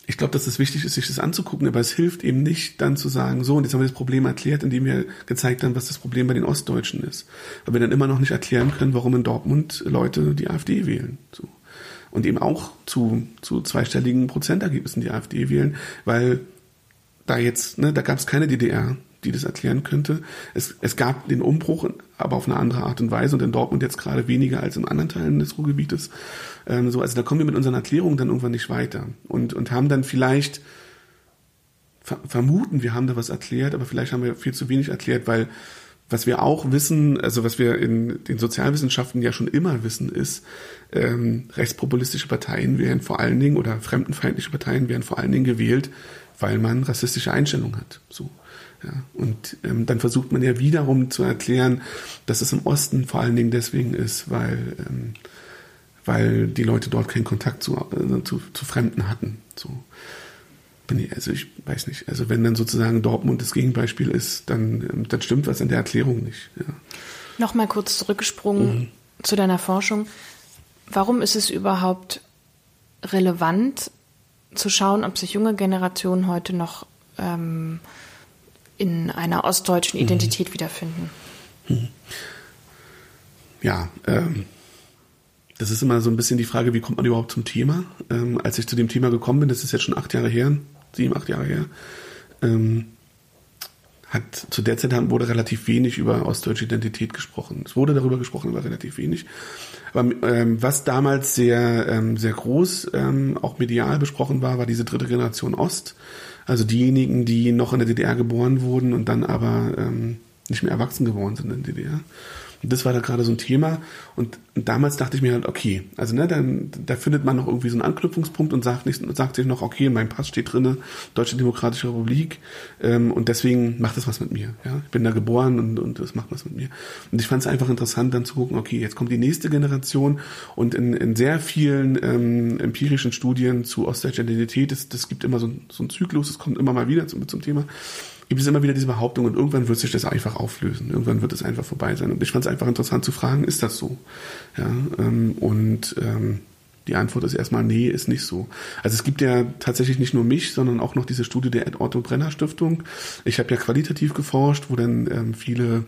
ich glaube, dass es wichtig ist, sich das anzugucken, aber es hilft eben nicht, dann zu sagen, so, und jetzt haben wir das Problem erklärt, indem wir gezeigt haben, was das Problem bei den Ostdeutschen ist. Weil wir dann immer noch nicht erklären können, warum in Dortmund Leute die AfD wählen. So. Und eben auch zu, zu zweistelligen Prozentergebnissen die AfD wählen, weil da jetzt, ne, da gab es keine DDR, die das erklären könnte. Es, es gab den Umbruch, aber auf eine andere Art und Weise und in Dortmund jetzt gerade weniger als in anderen Teilen des Ruhrgebietes. Ähm, so, also da kommen wir mit unseren Erklärungen dann irgendwann nicht weiter und, und haben dann vielleicht ver vermuten, wir haben da was erklärt, aber vielleicht haben wir viel zu wenig erklärt, weil was wir auch wissen, also was wir in den Sozialwissenschaften ja schon immer wissen, ist, ähm, rechtspopulistische Parteien werden vor allen Dingen oder fremdenfeindliche Parteien werden vor allen Dingen gewählt, weil man rassistische Einstellungen hat. So. Ja, und ähm, dann versucht man ja wiederum zu erklären, dass es im Osten vor allen Dingen deswegen ist, weil, ähm, weil die Leute dort keinen Kontakt zu, äh, zu, zu Fremden hatten. So. Bin ich, also ich weiß nicht. Also wenn dann sozusagen Dortmund das Gegenbeispiel ist, dann, ähm, dann stimmt was in der Erklärung nicht. Ja. Nochmal kurz zurückgesprungen mhm. zu deiner Forschung. Warum ist es überhaupt relevant zu schauen, ob sich junge Generationen heute noch ähm, in einer ostdeutschen mhm. Identität mhm. wiederfinden. Ja, ähm, das ist immer so ein bisschen die Frage, wie kommt man überhaupt zum Thema? Ähm, als ich zu dem Thema gekommen bin, das ist jetzt schon acht Jahre her, sieben, acht Jahre her, ähm, hat zu der Zeit wurde relativ wenig über ostdeutsche Identität gesprochen. Es wurde darüber gesprochen, aber relativ wenig. Aber ähm, was damals sehr ähm, sehr groß ähm, auch medial besprochen war, war diese dritte Generation Ost. Also diejenigen, die noch in der DDR geboren wurden und dann aber ähm, nicht mehr erwachsen geworden sind in der DDR. Und das war da gerade so ein Thema. Und, und, damals dachte ich mir halt, okay, also ne, dann da findet man noch irgendwie so einen Anknüpfungspunkt und sagt, nicht, sagt sich noch, okay, in meinem Pass steht drinne Deutsche Demokratische Republik ähm, und deswegen macht das was mit mir. Ja? Ich bin da geboren und, und das macht was mit mir. Und ich fand es einfach interessant, dann zu gucken, okay, jetzt kommt die nächste Generation und in, in sehr vielen ähm, empirischen Studien zu ostdeutscher Identität, das, das gibt immer so, so einen Zyklus, es kommt immer mal wieder zum, zum Thema gibt es immer wieder diese Behauptung und irgendwann wird sich das einfach auflösen. Irgendwann wird es einfach vorbei sein. Und ich fand es einfach interessant zu fragen, ist das so? Ja, ähm, und ähm, die Antwort ist erstmal, nee, ist nicht so. Also es gibt ja tatsächlich nicht nur mich, sondern auch noch diese Studie der Otto Brenner Stiftung. Ich habe ja qualitativ geforscht, wo dann ähm, viele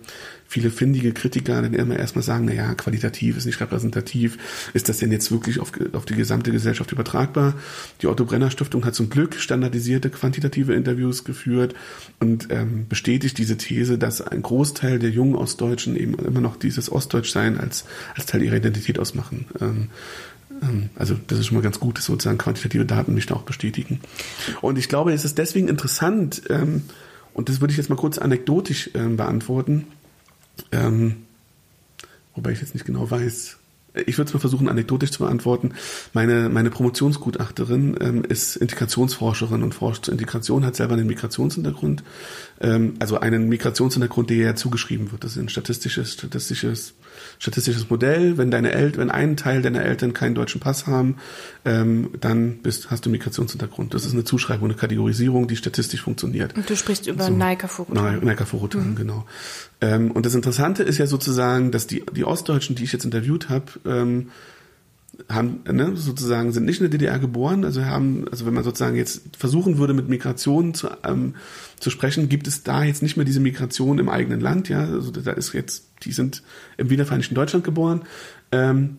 viele findige Kritiker dann immer erstmal sagen, na ja, qualitativ ist nicht repräsentativ. Ist das denn jetzt wirklich auf, auf die gesamte Gesellschaft übertragbar? Die Otto Brenner Stiftung hat zum Glück standardisierte quantitative Interviews geführt und ähm, bestätigt diese These, dass ein Großteil der jungen Ostdeutschen eben immer noch dieses Ostdeutschsein als, als Teil ihrer Identität ausmachen. Ähm, also das ist schon mal ganz gut, dass sozusagen quantitative Daten mich da auch bestätigen. Und ich glaube, es ist deswegen interessant, ähm, und das würde ich jetzt mal kurz anekdotisch ähm, beantworten, wobei ich jetzt nicht genau weiß, ich würde es mal versuchen, anekdotisch zu beantworten. Meine, meine Promotionsgutachterin ähm, ist Integrationsforscherin und forscht zur Integration, hat selber einen Migrationshintergrund, ähm, also einen Migrationshintergrund, der ja zugeschrieben wird. Das ist ein statistisches, statistisches, statistisches Modell. Wenn deine Eltern, wenn ein Teil deiner Eltern keinen deutschen Pass haben, ähm, dann bist, hast du Migrationshintergrund. Das ist eine Zuschreibung, eine Kategorisierung, die statistisch funktioniert. Und du sprichst über so, Naika-Furutan. Naika-Furutan, mhm. genau. Ähm, und das Interessante ist ja sozusagen, dass die, die Ostdeutschen, die ich jetzt interviewt habe, ähm, haben ne, sozusagen sind nicht in der DDR geboren, also haben, also wenn man sozusagen jetzt versuchen würde mit Migration zu, ähm, zu sprechen, gibt es da jetzt nicht mehr diese Migration im eigenen Land, ja, also da ist jetzt, die sind im wiedervereinigten Deutschland geboren ähm,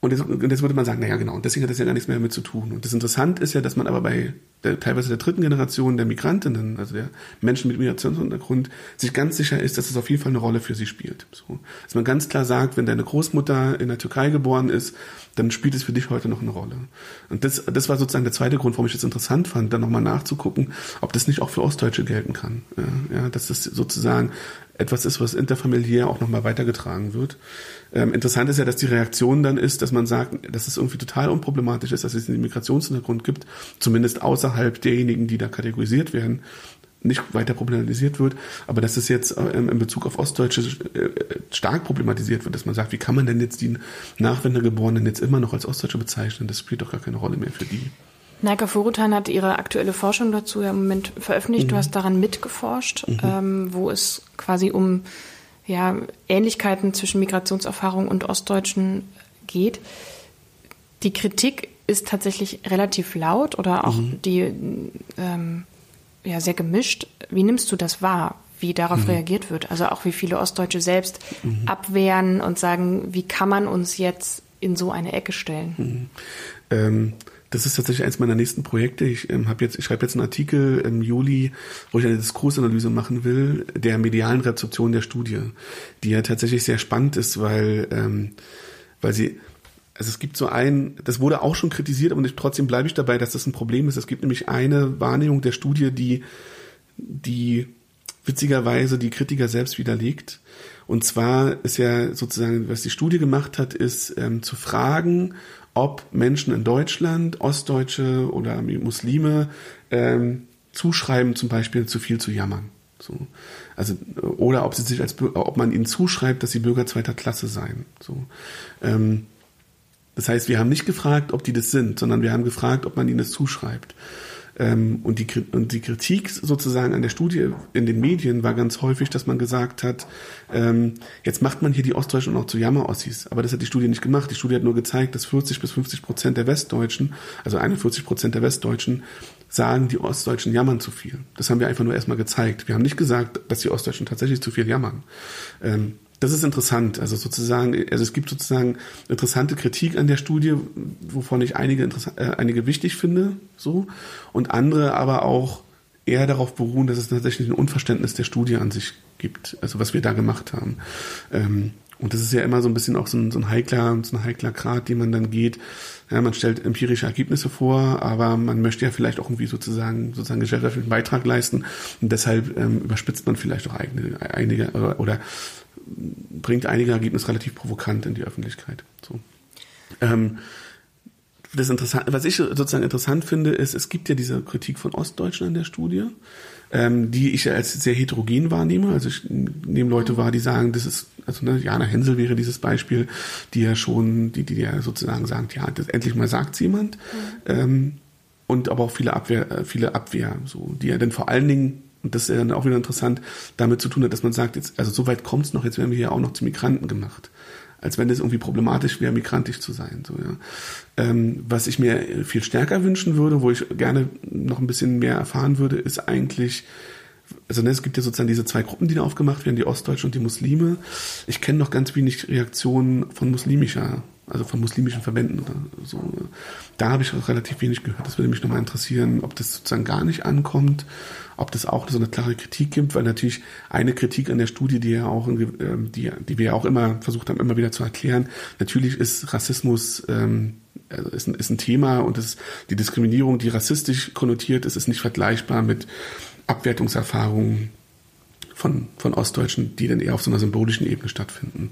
und jetzt, jetzt würde man sagen, naja, genau, und deswegen hat das ja gar nichts mehr damit zu tun. Und das Interessante ist ja, dass man aber bei der, teilweise der dritten Generation der Migrantinnen, also der Menschen mit Migrationshintergrund, sich ganz sicher ist, dass es auf jeden Fall eine Rolle für sie spielt. So. Dass man ganz klar sagt, wenn deine Großmutter in der Türkei geboren ist, dann spielt es für dich heute noch eine Rolle. Und das, das war sozusagen der zweite Grund, warum ich es interessant fand, dann nochmal nachzugucken, ob das nicht auch für Ostdeutsche gelten kann. Ja, ja, dass das sozusagen etwas ist, was interfamiliär auch nochmal weitergetragen wird. Ähm, interessant ist ja, dass die Reaktion dann ist, dass man sagt, dass es irgendwie total unproblematisch ist, dass es einen Migrationshintergrund gibt, zumindest außerhalb derjenigen, die da kategorisiert werden, nicht weiter problematisiert wird, aber dass es jetzt ähm, in Bezug auf Ostdeutsche äh, stark problematisiert wird, dass man sagt, wie kann man denn jetzt die Nachwendergeborenen jetzt immer noch als Ostdeutsche bezeichnen? Das spielt doch gar keine Rolle mehr für die. Naika Furutan hat ihre aktuelle Forschung dazu ja im Moment veröffentlicht. Mhm. Du hast daran mitgeforscht, mhm. ähm, wo es quasi um ja, Ähnlichkeiten zwischen Migrationserfahrung und Ostdeutschen geht. Die Kritik ist tatsächlich relativ laut oder auch mhm. die ähm, ja, sehr gemischt. Wie nimmst du das wahr, wie darauf mhm. reagiert wird? Also auch wie viele Ostdeutsche selbst mhm. abwehren und sagen, wie kann man uns jetzt in so eine Ecke stellen? Mhm. Ähm, das ist tatsächlich eins meiner nächsten Projekte. Ich ähm, habe jetzt, ich schreibe jetzt einen Artikel im Juli, wo ich eine Diskursanalyse machen will der medialen Rezeption der Studie, die ja tatsächlich sehr spannend ist, weil ähm, weil sie also es gibt so ein, das wurde auch schon kritisiert, aber trotzdem bleibe ich dabei, dass das ein Problem ist. Es gibt nämlich eine Wahrnehmung der Studie, die die witzigerweise die Kritiker selbst widerlegt. Und zwar ist ja sozusagen, was die Studie gemacht hat, ist ähm, zu fragen, ob Menschen in Deutschland, Ostdeutsche oder Muslime, ähm, zuschreiben, zum Beispiel zu viel zu jammern. So. Also, oder ob sie sich als ob man ihnen zuschreibt, dass sie Bürger zweiter Klasse seien. So. Ähm, das heißt, wir haben nicht gefragt, ob die das sind, sondern wir haben gefragt, ob man ihnen das zuschreibt. Ähm, und, die, und die Kritik sozusagen an der Studie in den Medien war ganz häufig, dass man gesagt hat, ähm, jetzt macht man hier die Ostdeutschen auch zu Jammerossis. Aber das hat die Studie nicht gemacht. Die Studie hat nur gezeigt, dass 40 bis 50 Prozent der Westdeutschen, also 41 Prozent der Westdeutschen, sagen, die Ostdeutschen jammern zu viel. Das haben wir einfach nur erstmal gezeigt. Wir haben nicht gesagt, dass die Ostdeutschen tatsächlich zu viel jammern. Ähm, das ist interessant. Also sozusagen, also es gibt sozusagen interessante Kritik an der Studie, wovon ich einige, äh, einige wichtig finde, so, und andere aber auch eher darauf beruhen, dass es tatsächlich ein Unverständnis der Studie an sich gibt, also was wir da gemacht haben. Ähm, und das ist ja immer so ein bisschen auch so ein, so ein heikler, so ein heikler Grad, den man dann geht. Ja, man stellt empirische Ergebnisse vor, aber man möchte ja vielleicht auch irgendwie sozusagen, sozusagen gesellschaftlichen Beitrag leisten. Und deshalb ähm, überspitzt man vielleicht auch eigene, einige oder, oder bringt einige Ergebnisse relativ provokant in die Öffentlichkeit. So. Ähm, das interessant, was ich sozusagen interessant finde, ist, es gibt ja diese Kritik von Ostdeutschen an der Studie, ähm, die ich ja als sehr heterogen wahrnehme. Also ich nehme Leute wahr, die sagen, das ist, also ne, Jana Hensel wäre dieses Beispiel, die ja schon, die, die ja sozusagen sagt, ja, das endlich mal sagt jemand. Mhm. Ähm, und aber auch viele Abwehr, äh, viele Abwehr, so, die ja dann vor allen Dingen und das ist dann auch wieder interessant, damit zu tun hat, dass man sagt, jetzt, also so weit kommt es noch, jetzt werden wir hier auch noch zu Migranten gemacht. Als wenn es irgendwie problematisch wäre, migrantisch zu sein. So, ja. Ähm, was ich mir viel stärker wünschen würde, wo ich gerne noch ein bisschen mehr erfahren würde, ist eigentlich, also ne, es gibt ja sozusagen diese zwei Gruppen, die da aufgemacht werden, die Ostdeutschen und die Muslime. Ich kenne noch ganz wenig Reaktionen von muslimischer also von muslimischen Verbänden oder so. Da habe ich relativ wenig gehört. Das würde mich nochmal interessieren, ob das sozusagen gar nicht ankommt, ob das auch so eine klare Kritik gibt, weil natürlich eine Kritik an der Studie, die ja auch, ähm, die, die wir ja auch immer versucht haben, immer wieder zu erklären, natürlich ist Rassismus ähm, also ist, ein, ist ein Thema und ist die Diskriminierung, die rassistisch konnotiert ist, ist nicht vergleichbar mit Abwertungserfahrungen von, von Ostdeutschen, die dann eher auf so einer symbolischen Ebene stattfinden.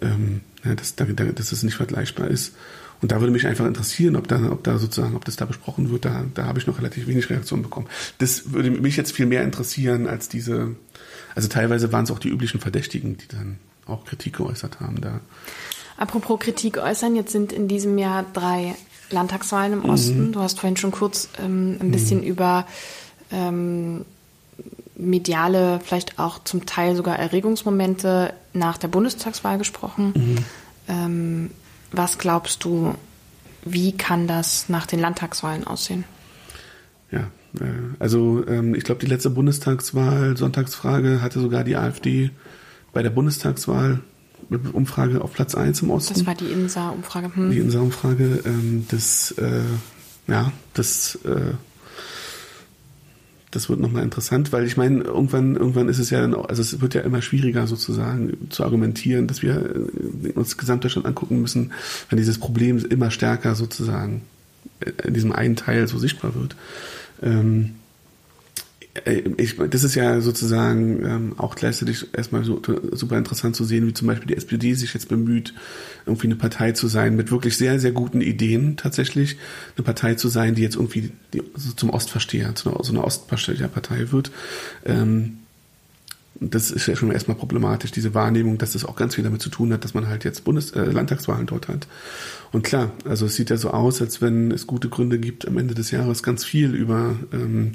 Ähm, ja, dass, dass das nicht vergleichbar ist. Und da würde mich einfach interessieren, ob da, ob da sozusagen, ob das da besprochen wird. Da, da habe ich noch relativ wenig Reaktionen bekommen. Das würde mich jetzt viel mehr interessieren als diese, also teilweise waren es auch die üblichen Verdächtigen, die dann auch Kritik geäußert haben da. Apropos Kritik äußern, jetzt sind in diesem Jahr drei Landtagswahlen im mhm. Osten. Du hast vorhin schon kurz ähm, ein bisschen mhm. über ähm, mediale, vielleicht auch zum Teil sogar Erregungsmomente nach der Bundestagswahl gesprochen. Mhm. Ähm, was glaubst du, wie kann das nach den Landtagswahlen aussehen? Ja, äh, also ähm, ich glaube, die letzte Bundestagswahl, Sonntagsfrage, hatte sogar die AfD bei der Bundestagswahl Umfrage auf Platz 1 im Osten. Das war die INSA-Umfrage. Hm. Die INSA-Umfrage. Ähm, das, äh, ja, das äh, das wird nochmal interessant, weil ich meine, irgendwann, irgendwann ist es ja dann, also es wird ja immer schwieriger sozusagen zu argumentieren, dass wir äh, uns Gesamtdeutschland angucken müssen, wenn dieses Problem immer stärker sozusagen in diesem einen Teil so sichtbar wird. Ähm, äh, ich, das ist ja sozusagen ähm, auch gleichzeitig erstmal so, super interessant zu sehen, wie zum Beispiel die SPD sich jetzt bemüht, irgendwie eine Partei zu sein mit wirklich sehr, sehr guten Ideen tatsächlich. Eine Partei zu sein, die jetzt irgendwie die, so zum Ostversteher, zu einer, so einer Ostversteher-Partei wird. Ähm, das ist ja schon erstmal problematisch, diese Wahrnehmung, dass das auch ganz viel damit zu tun hat, dass man halt jetzt Bundes äh, Landtagswahlen dort hat. Und klar, also es sieht ja so aus, als wenn es gute Gründe gibt, am Ende des Jahres ganz viel über ähm,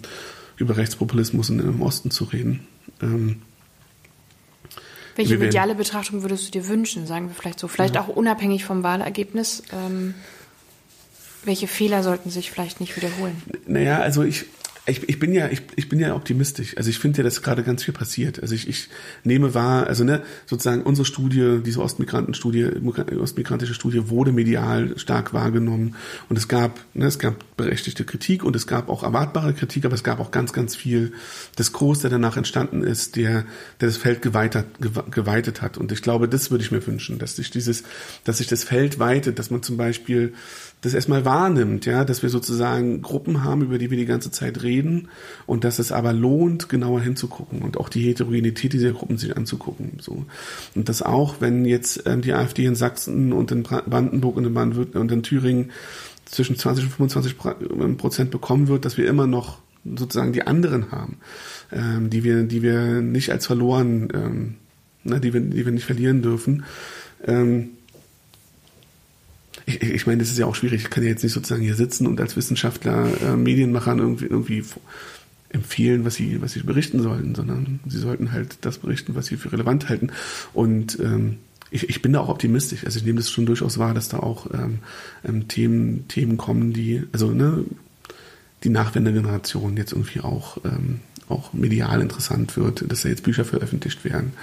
über Rechtspopulismus in, im Osten zu reden. Ähm, Welche mediale Betrachtung würdest du dir wünschen, sagen wir vielleicht so? Vielleicht ja. auch unabhängig vom Wahlergebnis. Ähm, welche Fehler sollten sich vielleicht nicht wiederholen? Naja, also ich, ich, ich bin ja, ich, ich bin ja optimistisch. Also ich finde ja, dass gerade ganz viel passiert. Also ich, ich nehme wahr, also ne, sozusagen unsere Studie, diese Ostmigrantenstudie, ostmigrantische Studie wurde medial stark wahrgenommen und es gab, ne, es gab berechtigte Kritik und es gab auch erwartbare Kritik, aber es gab auch ganz, ganz viel Diskurs, der danach entstanden ist, der, der das Feld geweitet, geweitet hat. Und ich glaube, das würde ich mir wünschen, dass sich dieses, dass sich das Feld weitet, dass man zum Beispiel das erstmal wahrnimmt, ja, dass wir sozusagen Gruppen haben, über die wir die ganze Zeit reden und dass es aber lohnt, genauer hinzugucken und auch die Heterogenität dieser Gruppen sich anzugucken, so. Und dass auch, wenn jetzt ähm, die AfD in Sachsen und in Brandenburg und in Baden-Württemberg und in Thüringen zwischen 20 und 25 ähm, Prozent bekommen wird, dass wir immer noch sozusagen die anderen haben, ähm, die wir, die wir nicht als verloren, ähm, na, die wir, die wir nicht verlieren dürfen. Ähm, ich, ich meine, das ist ja auch schwierig. Ich kann ja jetzt nicht sozusagen hier sitzen und als Wissenschaftler äh, Medienmachern irgendwie, irgendwie empfehlen, was sie, was sie berichten sollen, sondern sie sollten halt das berichten, was sie für relevant halten. Und ähm, ich, ich bin da auch optimistisch. Also ich nehme das schon durchaus wahr, dass da auch ähm, ähm, Themen, Themen kommen, die, also ne, die Nachwendegeneration jetzt irgendwie auch ähm, auch medial interessant wird, dass da jetzt Bücher veröffentlicht werden,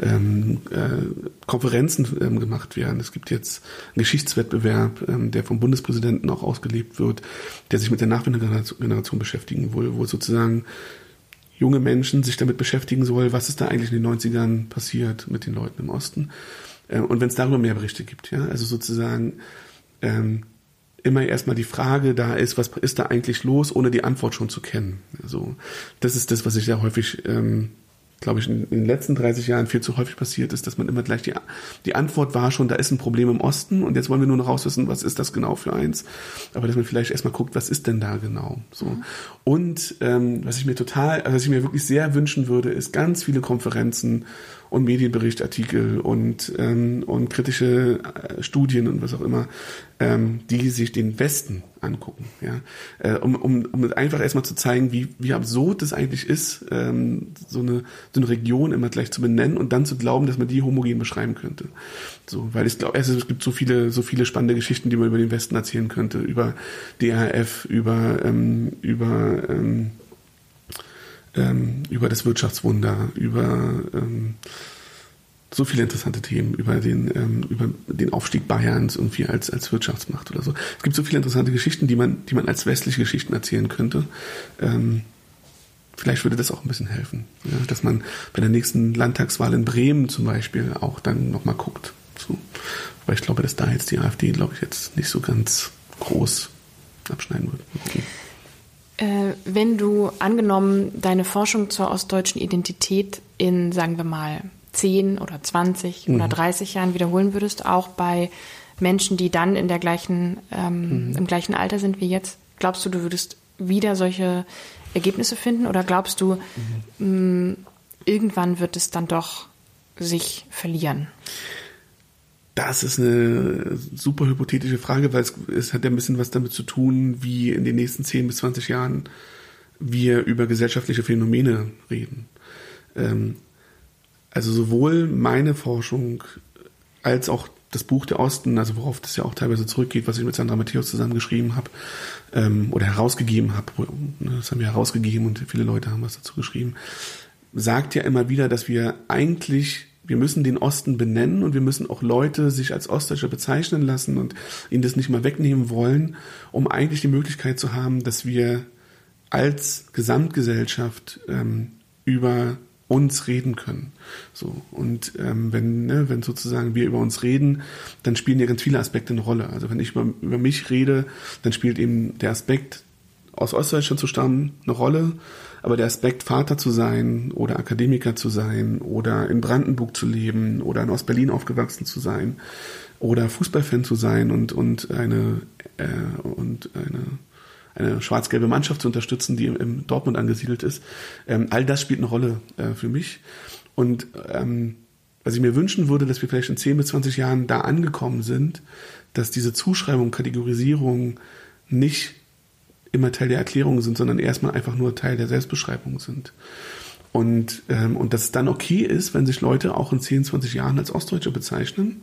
ähm, äh, Konferenzen ähm, gemacht werden. Es gibt jetzt einen Geschichtswettbewerb, ähm, der vom Bundespräsidenten auch ausgelebt wird, der sich mit der Nachwendungsgeneration beschäftigen will, wo sozusagen junge Menschen sich damit beschäftigen soll, was ist da eigentlich in den 90ern passiert mit den Leuten im Osten. Äh, und wenn es darüber mehr Berichte gibt, ja, also sozusagen ähm, immer erstmal die Frage da ist, was ist da eigentlich los, ohne die Antwort schon zu kennen. Also das ist das, was ich sehr häufig, ähm, glaube ich, in, in, den letzten 30 Jahren viel zu häufig passiert ist, dass man immer gleich die, die Antwort war schon, da ist ein Problem im Osten und jetzt wollen wir nur noch rauswissen, was ist das genau für eins. Aber dass man vielleicht erstmal guckt, was ist denn da genau. So. Mhm. Und ähm, was ich mir total, also was ich mir wirklich sehr wünschen würde, ist ganz viele Konferenzen und Medienberichtartikel und, ähm, und kritische äh, Studien und was auch immer, ähm, die sich den Westen angucken. Ja? Äh, um, um, um einfach erstmal zu zeigen, wie, wie absurd das eigentlich ist, ähm, so, eine, so eine Region immer gleich zu benennen und dann zu glauben, dass man die homogen beschreiben könnte. So, weil ich glaube, es gibt so viele, so viele spannende Geschichten, die man über den Westen erzählen könnte, über DRF, über, ähm, über ähm, ähm, über das Wirtschaftswunder, über ähm, so viele interessante Themen, über den, ähm, über den Aufstieg Bayerns irgendwie als, als Wirtschaftsmacht oder so. Es gibt so viele interessante Geschichten, die man, die man als westliche Geschichten erzählen könnte. Ähm, vielleicht würde das auch ein bisschen helfen, ja, dass man bei der nächsten Landtagswahl in Bremen zum Beispiel auch dann nochmal guckt. So. Weil ich glaube, dass da jetzt die AfD, glaube ich, jetzt nicht so ganz groß abschneiden wird. Okay. Äh, wenn du angenommen deine Forschung zur ostdeutschen Identität in, sagen wir mal, 10 oder 20 mhm. oder 30 Jahren wiederholen würdest, auch bei Menschen, die dann in der gleichen, ähm, mhm. im gleichen Alter sind wie jetzt, glaubst du, du würdest wieder solche Ergebnisse finden oder glaubst du, mhm. mh, irgendwann wird es dann doch sich verlieren? Das ist eine super hypothetische Frage, weil es, es hat ja ein bisschen was damit zu tun, wie in den nächsten 10 bis 20 Jahren wir über gesellschaftliche Phänomene reden. Ähm, also sowohl meine Forschung als auch das Buch der Osten, also worauf das ja auch teilweise zurückgeht, was ich mit Sandra Matthäus zusammengeschrieben habe ähm, oder herausgegeben habe, ne, das haben wir herausgegeben und viele Leute haben was dazu geschrieben, sagt ja immer wieder, dass wir eigentlich, wir müssen den Osten benennen und wir müssen auch Leute sich als Ostdeutsche bezeichnen lassen und ihnen das nicht mal wegnehmen wollen, um eigentlich die Möglichkeit zu haben, dass wir als Gesamtgesellschaft ähm, über uns reden können. So und ähm, wenn ne, wenn sozusagen wir über uns reden, dann spielen ja ganz viele Aspekte eine Rolle. Also wenn ich über, über mich rede, dann spielt eben der Aspekt aus Ostdeutschland zu stammen eine Rolle, aber der Aspekt Vater zu sein oder Akademiker zu sein oder in Brandenburg zu leben oder in Ostberlin aufgewachsen zu sein oder Fußballfan zu sein und und eine äh, und eine eine schwarz-gelbe Mannschaft zu unterstützen, die im, Dortmund angesiedelt ist. Ähm, all das spielt eine Rolle äh, für mich. Und ähm, was ich mir wünschen würde, dass wir vielleicht in 10 bis 20 Jahren da angekommen sind, dass diese Zuschreibung, Kategorisierung nicht immer Teil der Erklärung sind, sondern erstmal einfach nur Teil der Selbstbeschreibung sind. Und, ähm, und dass es dann okay ist, wenn sich Leute auch in 10, 20 Jahren als Ostdeutsche bezeichnen.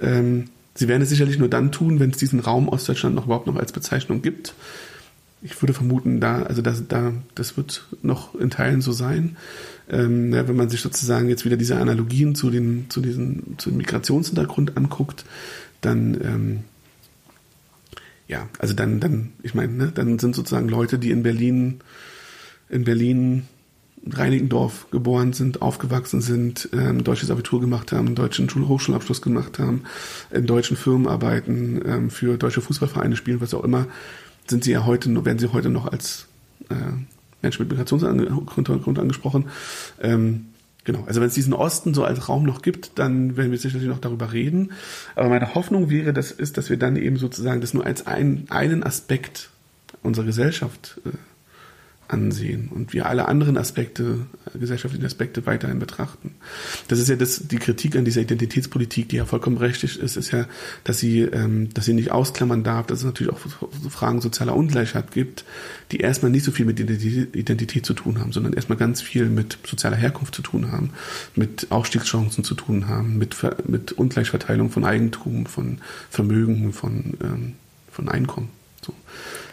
Ähm, Sie werden es sicherlich nur dann tun, wenn es diesen Raum Ostdeutschland noch überhaupt noch als Bezeichnung gibt. Ich würde vermuten, da, also das, da, das wird noch in Teilen so sein. Ähm, ja, wenn man sich sozusagen jetzt wieder diese Analogien zu den, zu diesen, zu dem Migrationshintergrund anguckt, dann, ähm, ja, also dann, dann, ich meine, ne, dann sind sozusagen Leute, die in Berlin, in Berlin Reinickendorf geboren sind, aufgewachsen sind, ähm, deutsches Abitur gemacht haben, deutschen Schulhochschulabschluss gemacht haben, in deutschen Firmen arbeiten, ähm, für deutsche Fußballvereine spielen, was auch immer, sind sie ja heute, werden sie heute noch als äh, Menschen mit Migrationshintergrund angesprochen. Ähm, genau, also wenn es diesen Osten so als Raum noch gibt, dann werden wir sicherlich noch darüber reden. Aber meine Hoffnung wäre, das ist, dass wir dann eben sozusagen das nur als ein, einen Aspekt unserer Gesellschaft äh, ansehen und wir alle anderen Aspekte, gesellschaftlichen Aspekte weiterhin betrachten. Das ist ja das, die Kritik an dieser Identitätspolitik, die ja vollkommen berechtigt ist, ist ja, dass sie, ähm, dass sie nicht ausklammern darf, dass es natürlich auch Fragen sozialer Ungleichheit gibt, die erstmal nicht so viel mit Identität zu tun haben, sondern erstmal ganz viel mit sozialer Herkunft zu tun haben, mit Aufstiegschancen zu tun haben, mit, mit Ungleichverteilung von Eigentum, von Vermögen, von, ähm, von Einkommen. So.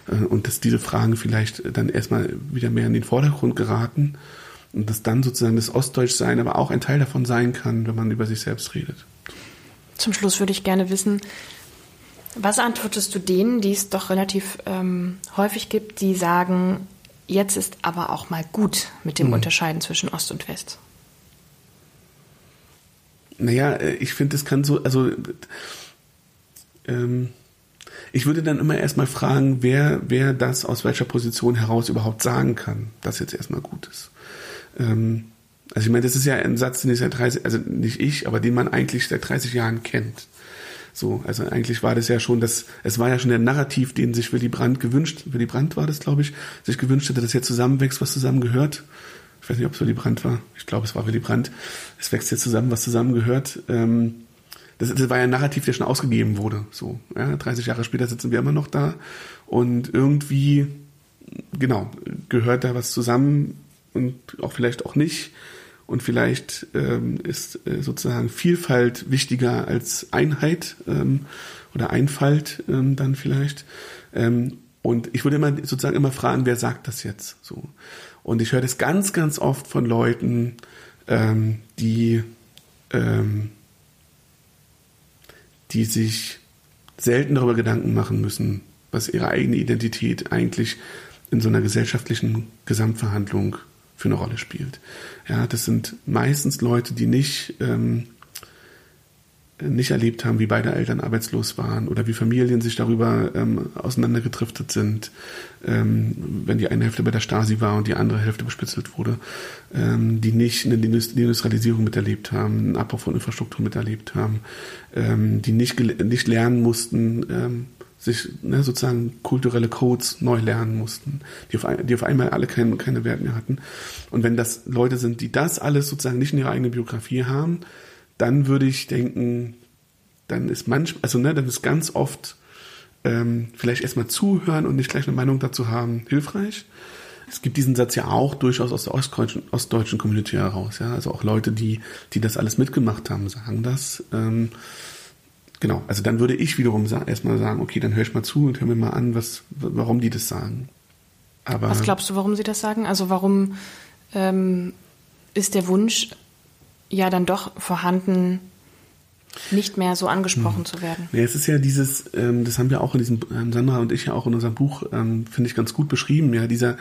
Äh, und dass diese Fragen vielleicht dann erstmal wieder mehr in den Vordergrund geraten und dass dann sozusagen das Ostdeutschsein aber auch ein Teil davon sein kann, wenn man über sich selbst redet. Zum Schluss würde ich gerne wissen, was antwortest du denen, die es doch relativ ähm, häufig gibt, die sagen, jetzt ist aber auch mal gut mit dem mhm. Unterscheiden zwischen Ost und West? Naja, äh, ich finde, es kann so, also ähm, ich würde dann immer erstmal fragen, wer, wer das aus welcher Position heraus überhaupt sagen kann, dass jetzt erstmal gut ist. Ähm, also ich meine, das ist ja ein Satz, den ich seit 30, also nicht ich, aber den man eigentlich seit 30 Jahren kennt. So, also eigentlich war das ja schon das, es war ja schon der Narrativ, den sich Willy Brandt gewünscht, Willy Brandt war das, glaube ich, sich gewünscht hätte, dass jetzt zusammenwächst, was zusammengehört. Ich weiß nicht, ob es Willy Brandt war. Ich glaube, es war Willy Brandt. Es wächst jetzt zusammen, was zusammengehört. Ähm, das, das war ja ein Narrativ, der schon ausgegeben wurde. So, ja, 30 Jahre später sitzen wir immer noch da und irgendwie, genau, gehört da was zusammen und auch vielleicht auch nicht. Und vielleicht ähm, ist äh, sozusagen Vielfalt wichtiger als Einheit ähm, oder Einfalt ähm, dann vielleicht. Ähm, und ich würde immer sozusagen immer fragen, wer sagt das jetzt so? Und ich höre das ganz, ganz oft von Leuten, ähm, die ähm, die sich selten darüber Gedanken machen müssen, was ihre eigene Identität eigentlich in so einer gesellschaftlichen Gesamtverhandlung für eine Rolle spielt. Ja, das sind meistens Leute, die nicht, ähm, nicht erlebt haben, wie beide Eltern arbeitslos waren oder wie Familien sich darüber ähm, auseinandergedriftet sind, ähm, wenn die eine Hälfte bei der Stasi war und die andere Hälfte bespitzelt wurde, ähm, die nicht eine Industrialisierung miterlebt haben, einen Abbau von Infrastruktur miterlebt haben, ähm, die nicht, nicht lernen mussten, ähm, sich ne, sozusagen kulturelle Codes neu lernen mussten, die auf, die auf einmal alle keine, keine Wert mehr hatten. Und wenn das Leute sind, die das alles sozusagen nicht in ihrer eigenen Biografie haben, dann würde ich denken, dann ist manchmal, also ne, dann ist ganz oft ähm, vielleicht erstmal zuhören und nicht gleich eine Meinung dazu haben, hilfreich. Es gibt diesen Satz ja auch durchaus aus der ostdeutschen, ostdeutschen Community heraus, ja. Also auch Leute, die, die das alles mitgemacht haben, sagen das. Ähm, genau, also dann würde ich wiederum sa erstmal sagen, okay, dann höre ich mal zu und höre mir mal an, was, warum die das sagen. Aber was glaubst du, warum sie das sagen? Also warum ähm, ist der Wunsch ja dann doch vorhanden, nicht mehr so angesprochen hm. zu werden. Ja, es ist ja dieses, ähm, das haben wir auch in diesem, ähm, Sandra und ich ja auch in unserem Buch, ähm, finde ich ganz gut beschrieben, ja, dieser,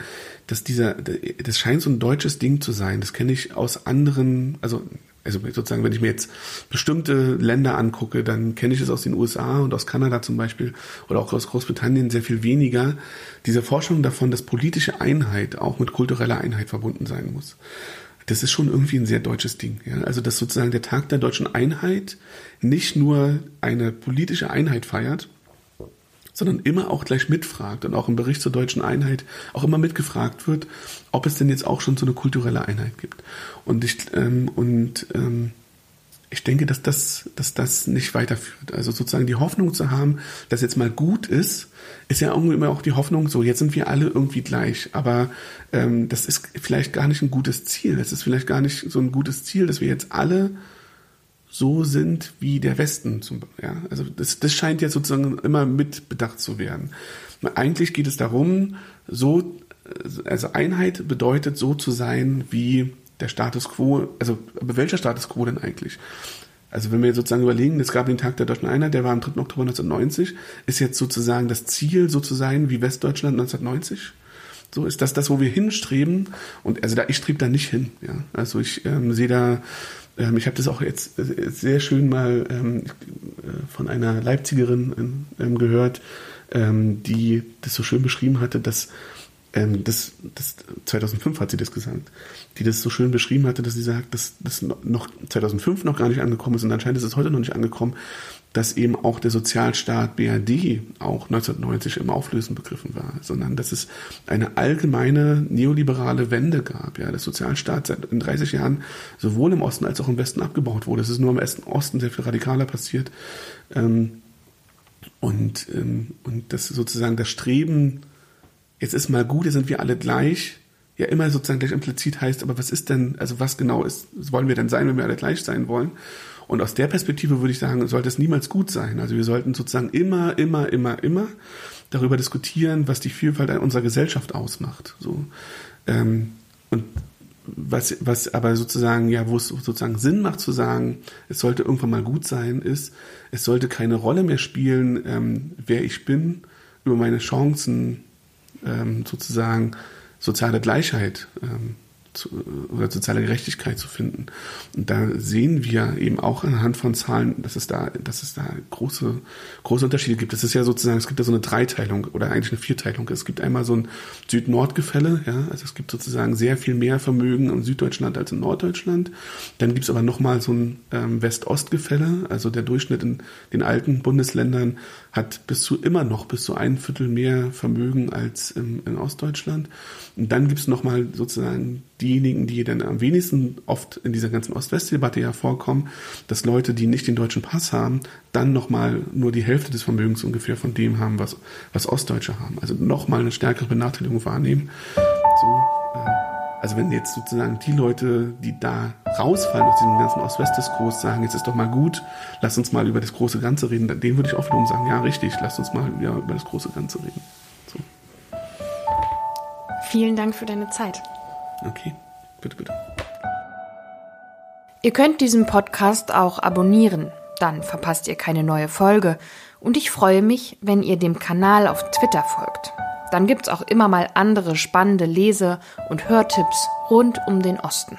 dass dieser, das scheint so ein deutsches Ding zu sein. Das kenne ich aus anderen, also, also sozusagen, wenn ich mir jetzt bestimmte Länder angucke, dann kenne ich es aus den USA und aus Kanada zum Beispiel oder auch aus Großbritannien sehr viel weniger. Diese Forschung davon, dass politische Einheit auch mit kultureller Einheit verbunden sein muss das ist schon irgendwie ein sehr deutsches Ding. Ja? Also, dass sozusagen der Tag der deutschen Einheit nicht nur eine politische Einheit feiert, sondern immer auch gleich mitfragt und auch im Bericht zur deutschen Einheit auch immer mitgefragt wird, ob es denn jetzt auch schon so eine kulturelle Einheit gibt. Und ich, ähm, und, ähm, ich denke, dass das, dass das nicht weiterführt. Also sozusagen die Hoffnung zu haben, dass jetzt mal gut ist, ist ja irgendwie immer auch die Hoffnung, so jetzt sind wir alle irgendwie gleich. Aber ähm, das ist vielleicht gar nicht ein gutes Ziel. Es ist vielleicht gar nicht so ein gutes Ziel, dass wir jetzt alle so sind wie der Westen. Zum, ja? Also das, das scheint jetzt sozusagen immer mitbedacht zu werden. Eigentlich geht es darum, so, also Einheit bedeutet so zu sein wie der Status quo, also aber welcher Status quo denn eigentlich? Also wenn wir sozusagen überlegen, es gab den Tag der Deutschen Einheit, der war am 3. Oktober 1990, ist jetzt sozusagen das Ziel, so zu sein wie Westdeutschland 1990? So ist das das, wo wir hinstreben. Und also da ich strebe da nicht hin. Ja, also ich ähm, sehe da, ähm, ich habe das auch jetzt äh, sehr schön mal ähm, äh, von einer Leipzigerin ähm, gehört, ähm, die das so schön beschrieben hatte, dass ähm, das, das 2005 hat sie das gesagt, die das so schön beschrieben hatte, dass sie sagt, dass das noch 2005 noch gar nicht angekommen ist und anscheinend ist es heute noch nicht angekommen, dass eben auch der Sozialstaat BRD auch 1990 im Auflösen begriffen war, sondern dass es eine allgemeine neoliberale Wende gab. Ja, der Sozialstaat seit in 30 Jahren sowohl im Osten als auch im Westen abgebaut wurde. Es ist nur im Osten sehr viel radikaler passiert. Ähm, und, ähm, und das sozusagen das Streben jetzt ist mal gut, jetzt sind wir alle gleich, ja immer sozusagen gleich implizit heißt, aber was ist denn, also was genau ist, wollen wir denn sein, wenn wir alle gleich sein wollen? Und aus der Perspektive würde ich sagen, sollte es niemals gut sein. Also wir sollten sozusagen immer, immer, immer, immer darüber diskutieren, was die Vielfalt unserer Gesellschaft ausmacht. So. Ähm, und was, was aber sozusagen, ja, wo es sozusagen Sinn macht zu sagen, es sollte irgendwann mal gut sein, ist, es sollte keine Rolle mehr spielen, ähm, wer ich bin, über meine Chancen ähm, sozusagen soziale Gleichheit ähm, zu, oder soziale Gerechtigkeit zu finden. Und da sehen wir eben auch anhand von Zahlen, dass es da, dass es da große, große Unterschiede gibt. Es ist ja sozusagen, es gibt ja so eine Dreiteilung oder eigentlich eine Vierteilung. Es gibt einmal so ein Süd-Nord-Gefälle, ja, also es gibt sozusagen sehr viel mehr Vermögen in Süddeutschland als in Norddeutschland. Dann gibt es aber nochmal so ein ähm, West-Ost-Gefälle, also der Durchschnitt in den alten Bundesländern hat bis zu immer noch bis zu ein Viertel mehr Vermögen als in, in Ostdeutschland. Und dann gibt es nochmal sozusagen diejenigen, die dann am wenigsten oft in dieser ganzen Ost-West-Debatte ja vorkommen, dass Leute, die nicht den deutschen Pass haben, dann nochmal nur die Hälfte des Vermögens ungefähr von dem haben, was, was Ostdeutsche haben. Also nochmal eine stärkere Benachteiligung wahrnehmen. So, äh, also wenn jetzt sozusagen die Leute, die da rausfallen aus diesem ganzen Ost-West-Diskurs, sagen, jetzt ist doch mal gut, lass uns mal über das große Ganze reden, denen würde ich auch wiederum sagen, ja richtig, lass uns mal ja, über das große Ganze reden. So. Vielen Dank für deine Zeit. Okay, bitte, bitte. Ihr könnt diesen Podcast auch abonnieren, dann verpasst ihr keine neue Folge. Und ich freue mich, wenn ihr dem Kanal auf Twitter folgt. Dann gibt's auch immer mal andere spannende Lese- und Hörtipps rund um den Osten.